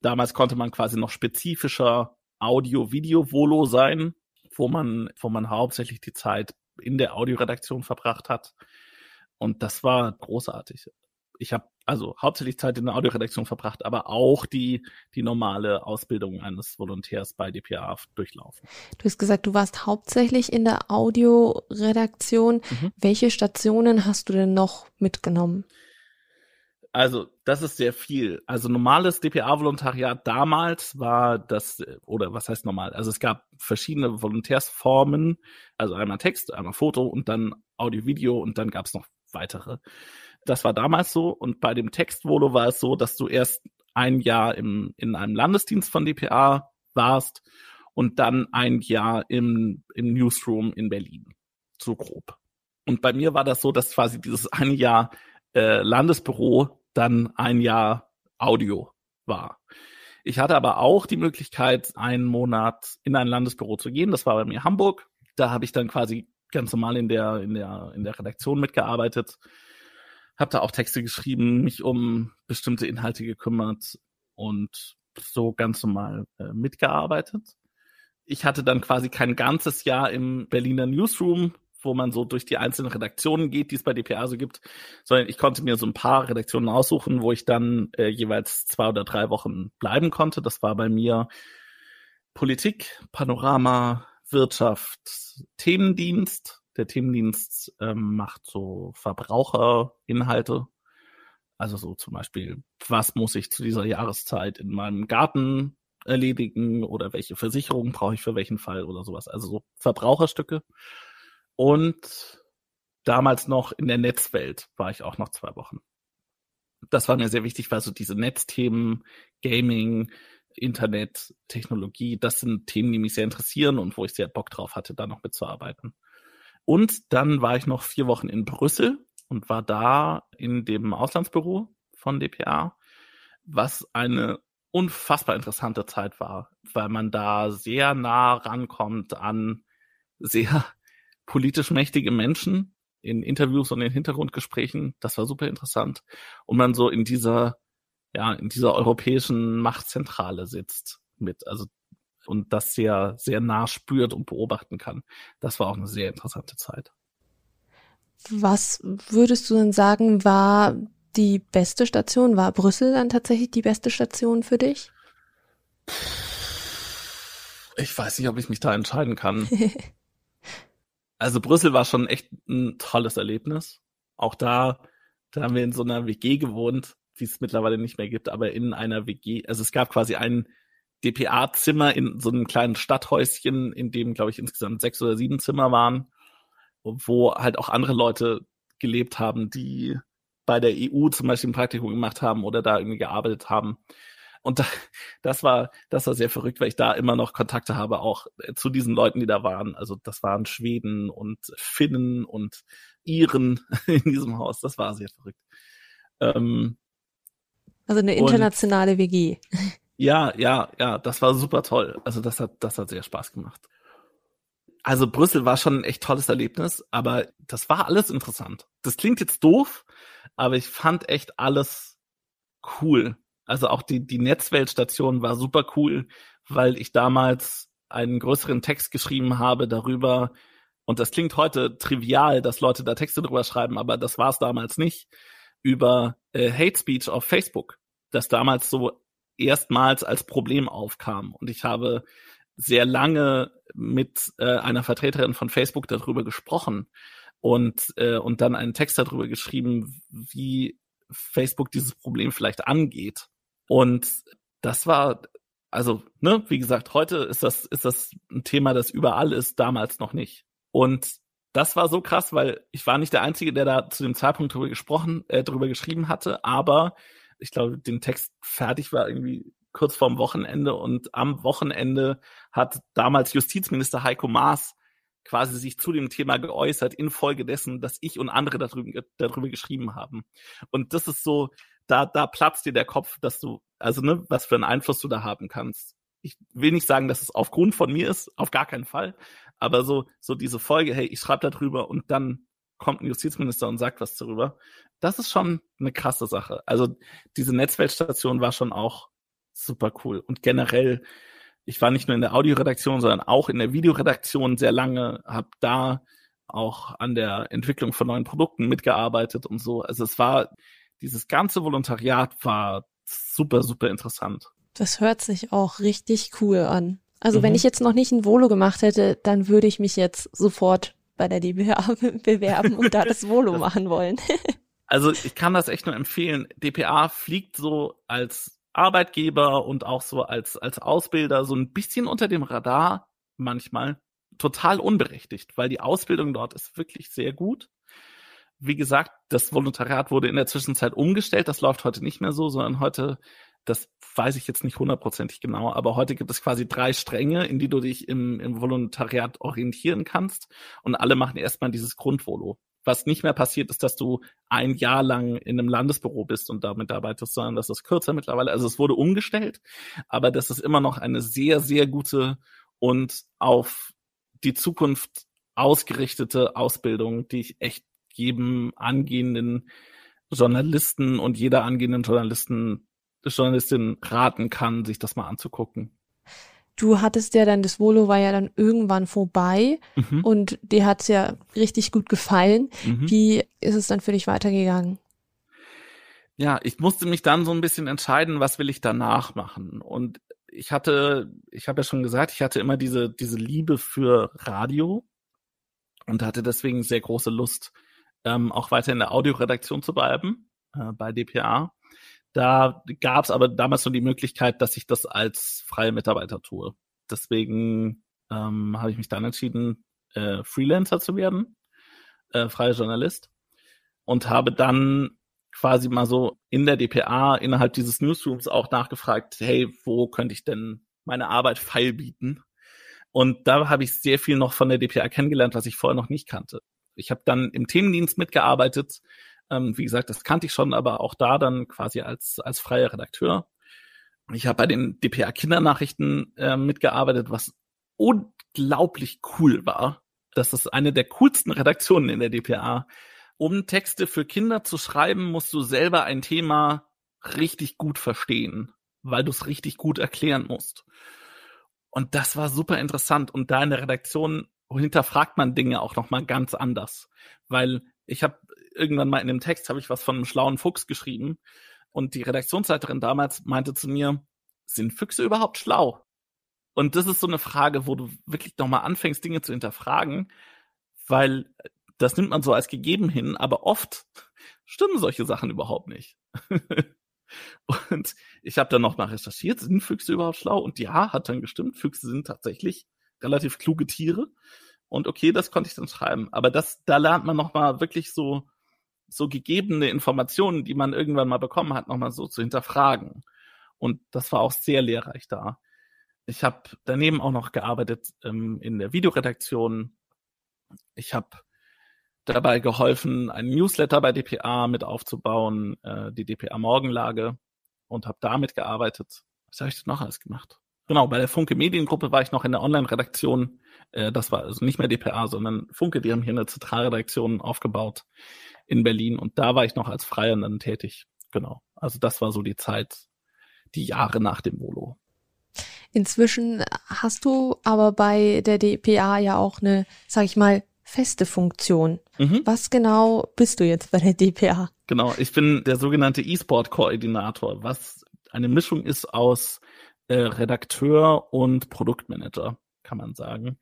Damals konnte man quasi noch spezifischer Audio-Video-Volo sein, wo man, wo man hauptsächlich die Zeit in der Audioredaktion verbracht hat. Und das war großartig ich habe also hauptsächlich Zeit in der Audioredaktion verbracht, aber auch die, die normale Ausbildung eines Volontärs bei DPA durchlaufen. Du hast gesagt, du warst hauptsächlich in der Audioredaktion. Mhm. Welche Stationen hast du denn noch mitgenommen? Also, das ist sehr viel. Also, normales DPA-Volontariat damals war das, oder was heißt normal? Also, es gab verschiedene Volontärsformen. Also, einmal Text, einmal Foto und dann Audio-Video und dann gab es noch weitere. Das war damals so. Und bei dem Textvolo war es so, dass du erst ein Jahr im, in einem Landesdienst von DPA warst und dann ein Jahr im, im Newsroom in Berlin. So grob. Und bei mir war das so, dass quasi dieses ein Jahr äh, Landesbüro dann ein Jahr Audio war. Ich hatte aber auch die Möglichkeit, einen Monat in ein Landesbüro zu gehen. Das war bei mir Hamburg. Da habe ich dann quasi ganz normal in der, in der, in der Redaktion mitgearbeitet habe da auch Texte geschrieben, mich um bestimmte Inhalte gekümmert und so ganz normal äh, mitgearbeitet. Ich hatte dann quasi kein ganzes Jahr im Berliner Newsroom, wo man so durch die einzelnen Redaktionen geht, die es bei DPA so gibt, sondern ich konnte mir so ein paar Redaktionen aussuchen, wo ich dann äh, jeweils zwei oder drei Wochen bleiben konnte. Das war bei mir Politik, Panorama, Wirtschaft, Themendienst, der Themendienst ähm, macht so Verbraucherinhalte. Also so zum Beispiel, was muss ich zu dieser Jahreszeit in meinem Garten erledigen oder welche Versicherung brauche ich für welchen Fall oder sowas. Also so Verbraucherstücke. Und damals noch in der Netzwelt war ich auch noch zwei Wochen. Das war mir sehr wichtig, weil so diese Netzthemen, Gaming, Internet, Technologie, das sind Themen, die mich sehr interessieren und wo ich sehr Bock drauf hatte, da noch mitzuarbeiten. Und dann war ich noch vier Wochen in Brüssel und war da in dem Auslandsbüro von DPA, was eine unfassbar interessante Zeit war, weil man da sehr nah rankommt an sehr politisch mächtige Menschen in Interviews und in Hintergrundgesprächen. Das war super interessant. Und man so in dieser, ja, in dieser europäischen Machtzentrale sitzt mit. Also und das sehr, sehr nah spürt und beobachten kann. Das war auch eine sehr interessante Zeit. Was würdest du denn sagen, war die beste Station? War Brüssel dann tatsächlich die beste Station für dich? Ich weiß nicht, ob ich mich da entscheiden kann. also Brüssel war schon echt ein tolles Erlebnis. Auch da, da haben wir in so einer WG gewohnt, wie es mittlerweile nicht mehr gibt, aber in einer WG. Also es gab quasi einen DPA-Zimmer in so einem kleinen Stadthäuschen, in dem, glaube ich, insgesamt sechs oder sieben Zimmer waren, wo halt auch andere Leute gelebt haben, die bei der EU zum Beispiel ein Praktikum gemacht haben oder da irgendwie gearbeitet haben. Und das war, das war sehr verrückt, weil ich da immer noch Kontakte habe, auch zu diesen Leuten, die da waren. Also das waren Schweden und Finnen und Iren in diesem Haus. Das war sehr verrückt. Ähm, also eine internationale WG. Ja, ja, ja, das war super toll. Also das hat, das hat sehr Spaß gemacht. Also Brüssel war schon ein echt tolles Erlebnis, aber das war alles interessant. Das klingt jetzt doof, aber ich fand echt alles cool. Also auch die, die Netzweltstation war super cool, weil ich damals einen größeren Text geschrieben habe darüber, und das klingt heute trivial, dass Leute da Texte drüber schreiben, aber das war es damals nicht, über äh, Hate Speech auf Facebook, das damals so erstmals als Problem aufkam. Und ich habe sehr lange mit äh, einer Vertreterin von Facebook darüber gesprochen und, äh, und dann einen Text darüber geschrieben, wie Facebook dieses Problem vielleicht angeht. Und das war, also, ne, wie gesagt, heute ist das, ist das ein Thema, das überall ist, damals noch nicht. Und das war so krass, weil ich war nicht der Einzige, der da zu dem Zeitpunkt drüber gesprochen, äh, drüber geschrieben hatte, aber ich glaube, den Text fertig war irgendwie kurz vorm Wochenende und am Wochenende hat damals Justizminister Heiko Maas quasi sich zu dem Thema geäußert, infolgedessen, dass ich und andere darüber, darüber geschrieben haben. Und das ist so, da, da platzt dir der Kopf, dass du, also ne, was für einen Einfluss du da haben kannst. Ich will nicht sagen, dass es aufgrund von mir ist, auf gar keinen Fall. Aber so, so diese Folge, hey, ich schreibe darüber und dann kommt ein Justizminister und sagt was darüber. Das ist schon eine krasse Sache. Also diese Netzweltstation war schon auch super cool. Und generell, ich war nicht nur in der Audioredaktion, sondern auch in der Videoredaktion sehr lange, habe da auch an der Entwicklung von neuen Produkten mitgearbeitet und so. Also es war, dieses ganze Volontariat war super, super interessant. Das hört sich auch richtig cool an. Also mhm. wenn ich jetzt noch nicht ein Volo gemacht hätte, dann würde ich mich jetzt sofort bei der DPA bewerben und da das Volo machen wollen. also ich kann das echt nur empfehlen. DPA fliegt so als Arbeitgeber und auch so als, als Ausbilder so ein bisschen unter dem Radar manchmal total unberechtigt, weil die Ausbildung dort ist wirklich sehr gut. Wie gesagt, das Volontariat wurde in der Zwischenzeit umgestellt. Das läuft heute nicht mehr so, sondern heute, das weiß ich jetzt nicht hundertprozentig genau, aber heute gibt es quasi drei Stränge, in die du dich im, im Volontariat orientieren kannst. Und alle machen erstmal dieses Grundvolo was nicht mehr passiert, ist, dass du ein Jahr lang in einem Landesbüro bist und damit arbeitest, sondern das ist kürzer mittlerweile. Also es wurde umgestellt, aber das ist immer noch eine sehr, sehr gute und auf die Zukunft ausgerichtete Ausbildung, die ich echt jedem angehenden Journalisten und jeder angehenden Journalisten, Journalistin raten kann, sich das mal anzugucken. Du hattest ja dann, das Volo war ja dann irgendwann vorbei mhm. und dir hat's ja richtig gut gefallen. Mhm. Wie ist es dann für dich weitergegangen? Ja, ich musste mich dann so ein bisschen entscheiden, was will ich danach machen. Und ich hatte, ich habe ja schon gesagt, ich hatte immer diese, diese Liebe für Radio und hatte deswegen sehr große Lust, ähm, auch weiter in der Audioredaktion zu bleiben äh, bei DPA. Da gab es aber damals nur die Möglichkeit, dass ich das als freie Mitarbeiter tue. Deswegen ähm, habe ich mich dann entschieden, äh, Freelancer zu werden, äh, freier Journalist und habe dann quasi mal so in der DPA innerhalb dieses Newsrooms auch nachgefragt, hey, wo könnte ich denn meine Arbeit feil bieten? Und da habe ich sehr viel noch von der DPA kennengelernt, was ich vorher noch nicht kannte. Ich habe dann im Themendienst mitgearbeitet, ähm, wie gesagt, das kannte ich schon, aber auch da dann quasi als, als freier Redakteur. Ich habe bei den DPA Kindernachrichten äh, mitgearbeitet, was unglaublich cool war. Das ist eine der coolsten Redaktionen in der DPA. Um Texte für Kinder zu schreiben, musst du selber ein Thema richtig gut verstehen, weil du es richtig gut erklären musst. Und das war super interessant. Und da in der Redaktion hinterfragt man Dinge auch noch mal ganz anders, weil ich habe irgendwann mal in dem Text habe ich was von einem schlauen Fuchs geschrieben und die Redaktionsleiterin damals meinte zu mir, sind Füchse überhaupt schlau? Und das ist so eine Frage, wo du wirklich nochmal anfängst, Dinge zu hinterfragen, weil das nimmt man so als gegeben hin, aber oft stimmen solche Sachen überhaupt nicht. und ich habe dann nochmal recherchiert, sind Füchse überhaupt schlau? Und ja, hat dann gestimmt, Füchse sind tatsächlich relativ kluge Tiere. Und okay, das konnte ich dann schreiben. Aber das, da lernt man nochmal wirklich so so gegebene Informationen, die man irgendwann mal bekommen hat, nochmal so zu hinterfragen. Und das war auch sehr lehrreich da. Ich habe daneben auch noch gearbeitet ähm, in der Videoredaktion. Ich habe dabei geholfen, einen Newsletter bei DPA mit aufzubauen, äh, die DPA Morgenlage und habe damit gearbeitet. Was habe ich denn noch alles gemacht? Genau, bei der Funke Mediengruppe war ich noch in der Online-Redaktion. Äh, das war also nicht mehr DPA, sondern Funke, die haben hier eine Zentralredaktion aufgebaut in Berlin und da war ich noch als Freier dann tätig. Genau. Also das war so die Zeit, die Jahre nach dem Volo. Inzwischen hast du aber bei der DPA ja auch eine, sag ich mal, feste Funktion. Mhm. Was genau bist du jetzt bei der DPA? Genau, ich bin der sogenannte E-Sport-Koordinator, was eine Mischung ist aus äh, Redakteur und Produktmanager, kann man sagen.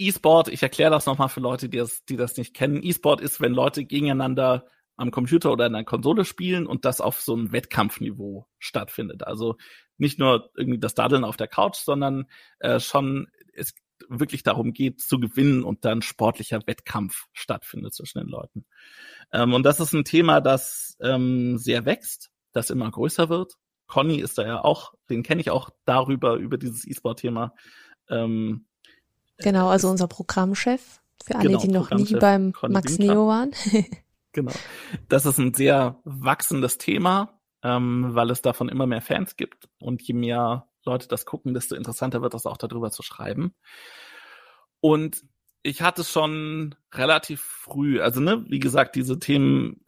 E-Sport, ich erkläre das nochmal für Leute, die das, die das nicht kennen. E-Sport ist, wenn Leute gegeneinander am Computer oder in einer Konsole spielen und das auf so einem Wettkampfniveau stattfindet. Also nicht nur irgendwie das Daddeln auf der Couch, sondern äh, schon es wirklich darum geht zu gewinnen und dann sportlicher Wettkampf stattfindet zwischen den Leuten. Ähm, und das ist ein Thema, das ähm, sehr wächst, das immer größer wird. Conny ist da ja auch, den kenne ich auch darüber, über dieses E-Sport-Thema. Ähm, genau, also unser Programmchef, für alle, genau, die noch nie beim Conny Max Neo waren. genau. Das ist ein sehr wachsendes Thema, ähm, weil es davon immer mehr Fans gibt. Und je mehr Leute das gucken, desto interessanter wird das auch darüber zu schreiben. Und ich hatte schon relativ früh, also ne, wie gesagt, diese Themen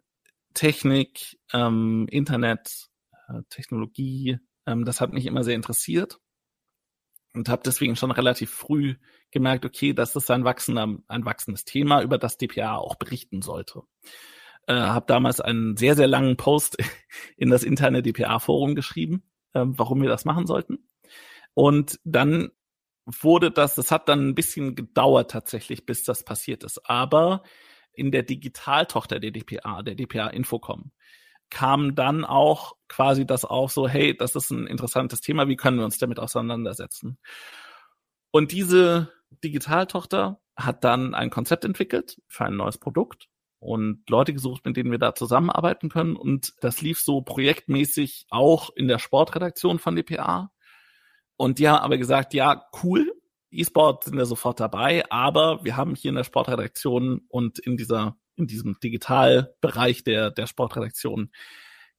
Technik, ähm, Internet, äh, Technologie, ähm, das hat mich immer sehr interessiert und habe deswegen schon relativ früh gemerkt, okay, das ist ein wachsender, ein wachsendes Thema, über das DPA auch berichten sollte. Äh, habe damals einen sehr sehr langen Post in das interne DPA-Forum geschrieben, äh, warum wir das machen sollten. Und dann wurde das, das hat dann ein bisschen gedauert tatsächlich, bis das passiert ist. Aber in der Digitaltochter der DPA, der DPA Infocom, kam dann auch quasi das auf, so, hey, das ist ein interessantes Thema, wie können wir uns damit auseinandersetzen? Und diese Digitaltochter hat dann ein Konzept entwickelt für ein neues Produkt und Leute gesucht, mit denen wir da zusammenarbeiten können. Und das lief so projektmäßig auch in der Sportredaktion von DPA. Und die haben aber gesagt, ja, cool, E-Sport sind wir sofort dabei, aber wir haben hier in der Sportredaktion und in dieser, in diesem Digitalbereich der, der Sportredaktion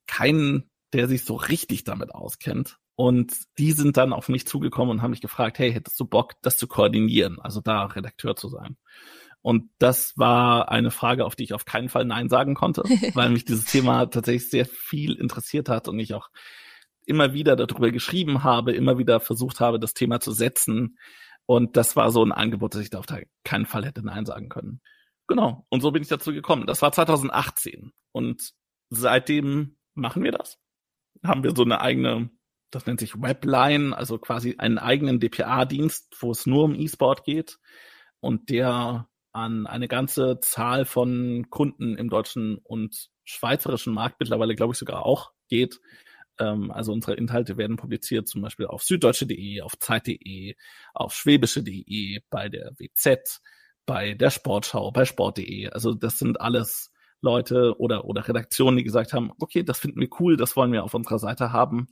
keinen, der sich so richtig damit auskennt. Und die sind dann auf mich zugekommen und haben mich gefragt, hey, hättest du Bock, das zu koordinieren, also da Redakteur zu sein? Und das war eine Frage, auf die ich auf keinen Fall Nein sagen konnte, weil mich dieses Thema tatsächlich sehr viel interessiert hat und ich auch immer wieder darüber geschrieben habe, immer wieder versucht habe, das Thema zu setzen. Und das war so ein Angebot, dass ich da auf keinen Fall hätte Nein sagen können. Genau. Und so bin ich dazu gekommen. Das war 2018. Und seitdem machen wir das. Haben wir so eine eigene, das nennt sich Webline, also quasi einen eigenen DPA-Dienst, wo es nur um E-Sport geht. Und der an eine ganze Zahl von Kunden im deutschen und schweizerischen Markt mittlerweile, glaube ich, sogar auch geht. Ähm, also unsere Inhalte werden publiziert zum Beispiel auf süddeutsche.de, auf zeit.de, auf schwäbische.de, bei der WZ, bei der Sportschau, bei sport.de. Also das sind alles Leute oder, oder Redaktionen, die gesagt haben, okay, das finden wir cool, das wollen wir auf unserer Seite haben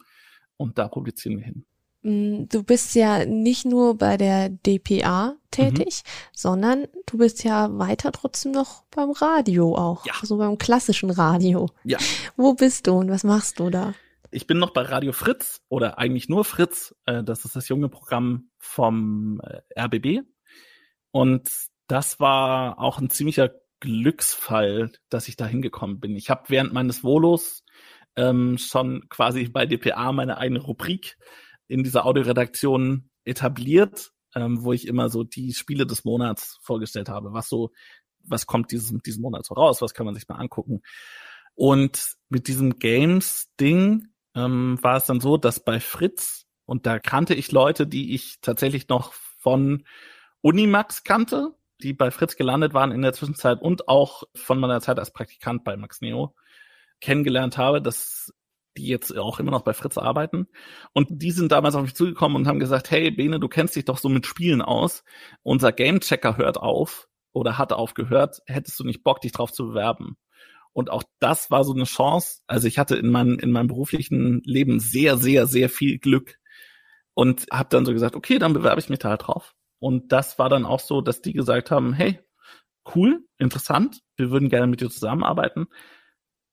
und da publizieren wir hin. Mm, du bist ja nicht nur bei der DPA tätig, mhm. sondern du bist ja weiter trotzdem noch beim Radio auch, ja. also beim klassischen Radio. Ja. Wo bist du und was machst du da? ich bin noch bei Radio Fritz oder eigentlich nur Fritz. Äh, das ist das junge Programm vom äh, RBB. Und das war auch ein ziemlicher Glücksfall, dass ich da hingekommen bin. Ich habe während meines Volos ähm, schon quasi bei DPA meine eigene Rubrik in dieser Audioredaktion etabliert, ähm, wo ich immer so die Spiele des Monats vorgestellt habe, was so, was kommt dieses, diesen Monat so raus, was kann man sich mal angucken. Und mit diesem Games-Ding ähm, war es dann so, dass bei Fritz, und da kannte ich Leute, die ich tatsächlich noch von Unimax kannte, die bei Fritz gelandet waren in der Zwischenzeit und auch von meiner Zeit als Praktikant bei Max Neo kennengelernt habe, dass die jetzt auch immer noch bei Fritz arbeiten. Und die sind damals auf mich zugekommen und haben gesagt, hey Bene, du kennst dich doch so mit Spielen aus. Unser Gamechecker hört auf oder hat aufgehört. Hättest du nicht Bock, dich drauf zu bewerben? Und auch das war so eine Chance. Also ich hatte in meinem, in meinem beruflichen Leben sehr, sehr, sehr viel Glück und habe dann so gesagt, okay, dann bewerbe ich mich da halt drauf. Und das war dann auch so, dass die gesagt haben, hey, cool, interessant, wir würden gerne mit dir zusammenarbeiten.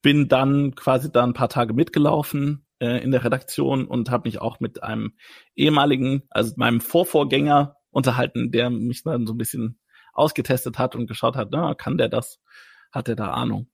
Bin dann quasi da ein paar Tage mitgelaufen äh, in der Redaktion und habe mich auch mit einem ehemaligen, also meinem Vorvorgänger unterhalten, der mich dann so ein bisschen ausgetestet hat und geschaut hat, na, kann der das? Hat er da Ahnung?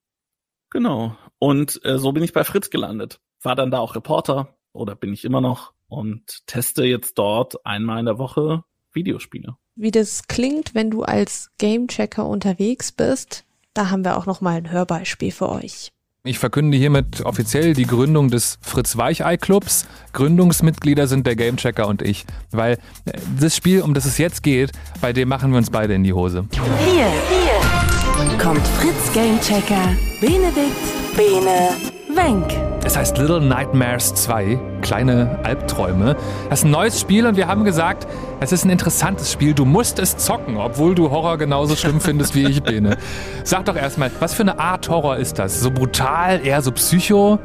Genau. Und äh, so bin ich bei Fritz gelandet. War dann da auch Reporter oder bin ich immer noch und teste jetzt dort einmal in der Woche Videospiele. Wie das klingt, wenn du als Gamechecker unterwegs bist, da haben wir auch noch mal ein Hörbeispiel für euch. Ich verkünde hiermit offiziell die Gründung des Fritz Weichei Clubs. Gründungsmitglieder sind der Gamechecker und ich, weil äh, das Spiel, um das es jetzt geht, bei dem machen wir uns beide in die Hose. Hier, hier kommt Fritz Gamechecker, Benedikt, Bene, Wenk. Es heißt Little Nightmares 2, kleine Albträume. Das ist ein neues Spiel und wir haben gesagt, es ist ein interessantes Spiel. Du musst es zocken, obwohl du Horror genauso schlimm findest wie ich, Bene. Sag doch erstmal, was für eine Art Horror ist das? So brutal, eher so psycho?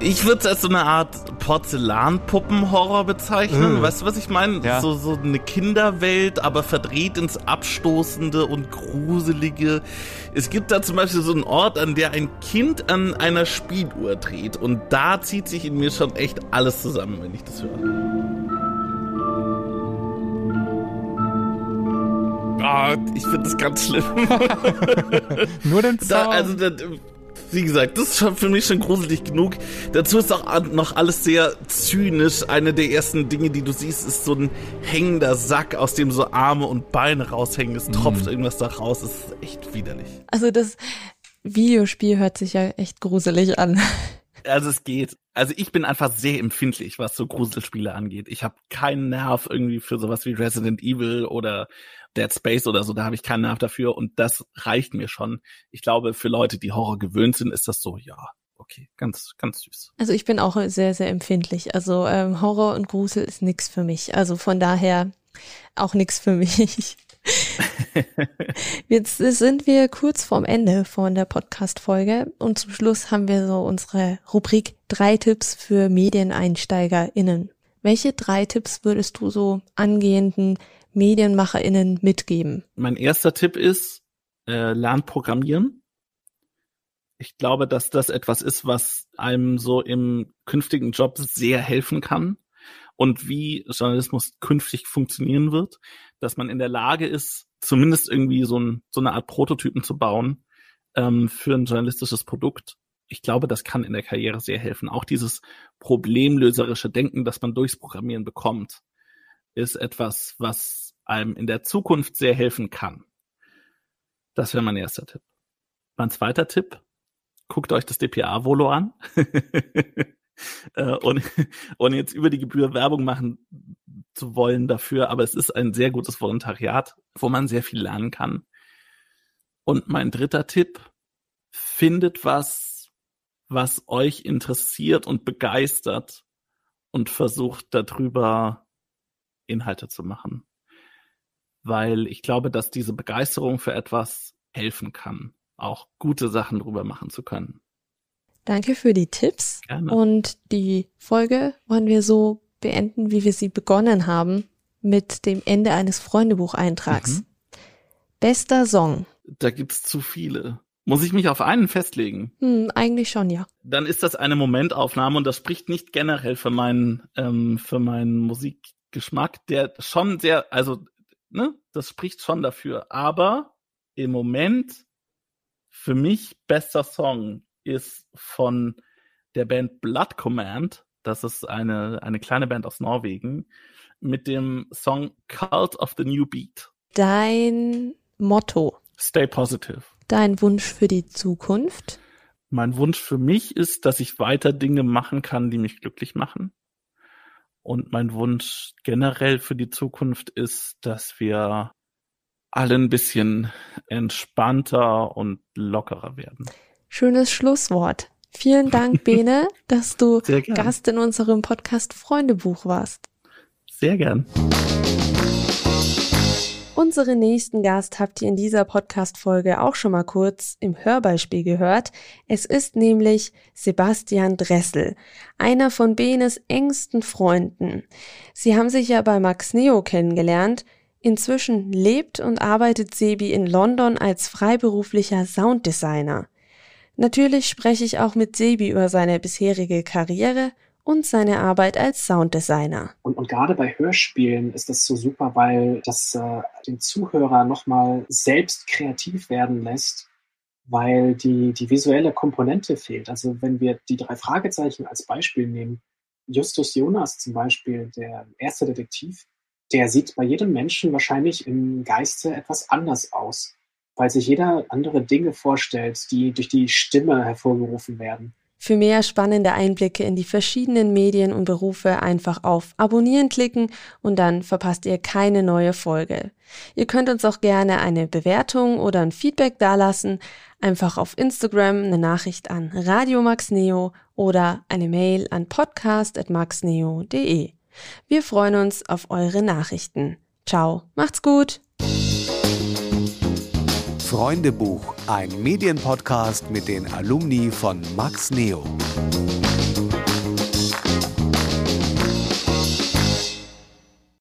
Ich würde es als so eine Art Porzellanpuppenhorror bezeichnen. Mm. Weißt du, was ich meine? Ja. So, so eine Kinderwelt, aber verdreht ins Abstoßende und Gruselige. Es gibt da zum Beispiel so einen Ort, an der ein Kind an einer Spieluhr dreht. Und da zieht sich in mir schon echt alles zusammen, wenn ich das höre. Ah, ich finde das ganz schlimm. Nur den Da, Sound. also, da, wie gesagt, das ist schon für mich schon gruselig genug. Dazu ist auch noch alles sehr zynisch. Eine der ersten Dinge, die du siehst, ist so ein hängender Sack, aus dem so Arme und Beine raushängen. Es tropft irgendwas da raus. Das ist echt widerlich. Also das Videospiel hört sich ja echt gruselig an. Also es geht. Also ich bin einfach sehr empfindlich, was so Gruselspiele angeht. Ich habe keinen Nerv irgendwie für sowas wie Resident Evil oder Dead Space oder so. Da habe ich keinen Nerv dafür und das reicht mir schon. Ich glaube, für Leute, die Horror gewöhnt sind, ist das so, ja, okay, ganz, ganz süß. Also ich bin auch sehr, sehr empfindlich. Also ähm, Horror und Grusel ist nix für mich. Also von daher auch nix für mich. Jetzt sind wir kurz vorm Ende von der Podcast-Folge und zum Schluss haben wir so unsere Rubrik drei Tipps für MedieneinsteigerInnen. Welche drei Tipps würdest du so angehenden MedienmacherInnen mitgeben? Mein erster Tipp ist, äh, lernt programmieren. Ich glaube, dass das etwas ist, was einem so im künftigen Job sehr helfen kann und wie Journalismus künftig funktionieren wird, dass man in der Lage ist, zumindest irgendwie so, ein, so eine Art Prototypen zu bauen ähm, für ein journalistisches Produkt. Ich glaube, das kann in der Karriere sehr helfen. Auch dieses problemlöserische Denken, das man durchs Programmieren bekommt, ist etwas, was einem in der Zukunft sehr helfen kann. Das wäre mein erster Tipp. Mein zweiter Tipp, guckt euch das DPA-Volo an. Äh, und, und jetzt über die Gebühr Werbung machen zu wollen dafür, aber es ist ein sehr gutes Volontariat, wo man sehr viel lernen kann. Und mein dritter Tipp, findet was, was euch interessiert und begeistert und versucht darüber Inhalte zu machen. Weil ich glaube, dass diese Begeisterung für etwas helfen kann, auch gute Sachen drüber machen zu können. Danke für die Tipps. Gerne. Und die Folge wollen wir so beenden, wie wir sie begonnen haben, mit dem Ende eines Freundebucheintrags. Mhm. Bester Song. Da gibt's zu viele. Muss ich mich auf einen festlegen? Hm, eigentlich schon, ja. Dann ist das eine Momentaufnahme und das spricht nicht generell für meinen ähm, für meinen Musikgeschmack, der schon sehr, also ne, das spricht schon dafür. Aber im Moment für mich bester Song ist von der Band Blood Command. Das ist eine eine kleine Band aus Norwegen mit dem Song Cult of the New Beat. Dein Motto, Stay positive. dein Wunsch für die Zukunft. Mein Wunsch für mich ist, dass ich weiter Dinge machen kann, die mich glücklich machen. Und mein Wunsch generell für die Zukunft ist, dass wir alle ein bisschen entspannter und lockerer werden. Schönes Schlusswort. Vielen Dank, Bene, dass du. Gast in unserem Podcast Freundebuch warst. Sehr gern. Unseren nächsten Gast habt ihr in dieser Podcast-Folge auch schon mal kurz im Hörbeispiel gehört. Es ist nämlich Sebastian Dressel, einer von Benes engsten Freunden. Sie haben sich ja bei Max Neo kennengelernt. Inzwischen lebt und arbeitet Sebi in London als freiberuflicher Sounddesigner. Natürlich spreche ich auch mit Sebi über seine bisherige Karriere und seine Arbeit als Sounddesigner. Und, und gerade bei Hörspielen ist das so super, weil das äh, den Zuhörer nochmal selbst kreativ werden lässt, weil die, die visuelle Komponente fehlt. Also wenn wir die drei Fragezeichen als Beispiel nehmen, Justus Jonas zum Beispiel, der erste Detektiv, der sieht bei jedem Menschen wahrscheinlich im Geiste etwas anders aus, weil sich jeder andere Dinge vorstellt, die durch die Stimme hervorgerufen werden. Für mehr spannende Einblicke in die verschiedenen Medien und Berufe einfach auf Abonnieren klicken und dann verpasst ihr keine neue Folge. Ihr könnt uns auch gerne eine Bewertung oder ein Feedback dalassen, einfach auf Instagram eine Nachricht an Radio Max Neo oder eine Mail an podcast@maxneo.de. Wir freuen uns auf eure Nachrichten. Ciao, macht's gut. Freundebuch, ein Medienpodcast mit den Alumni von Max Neo.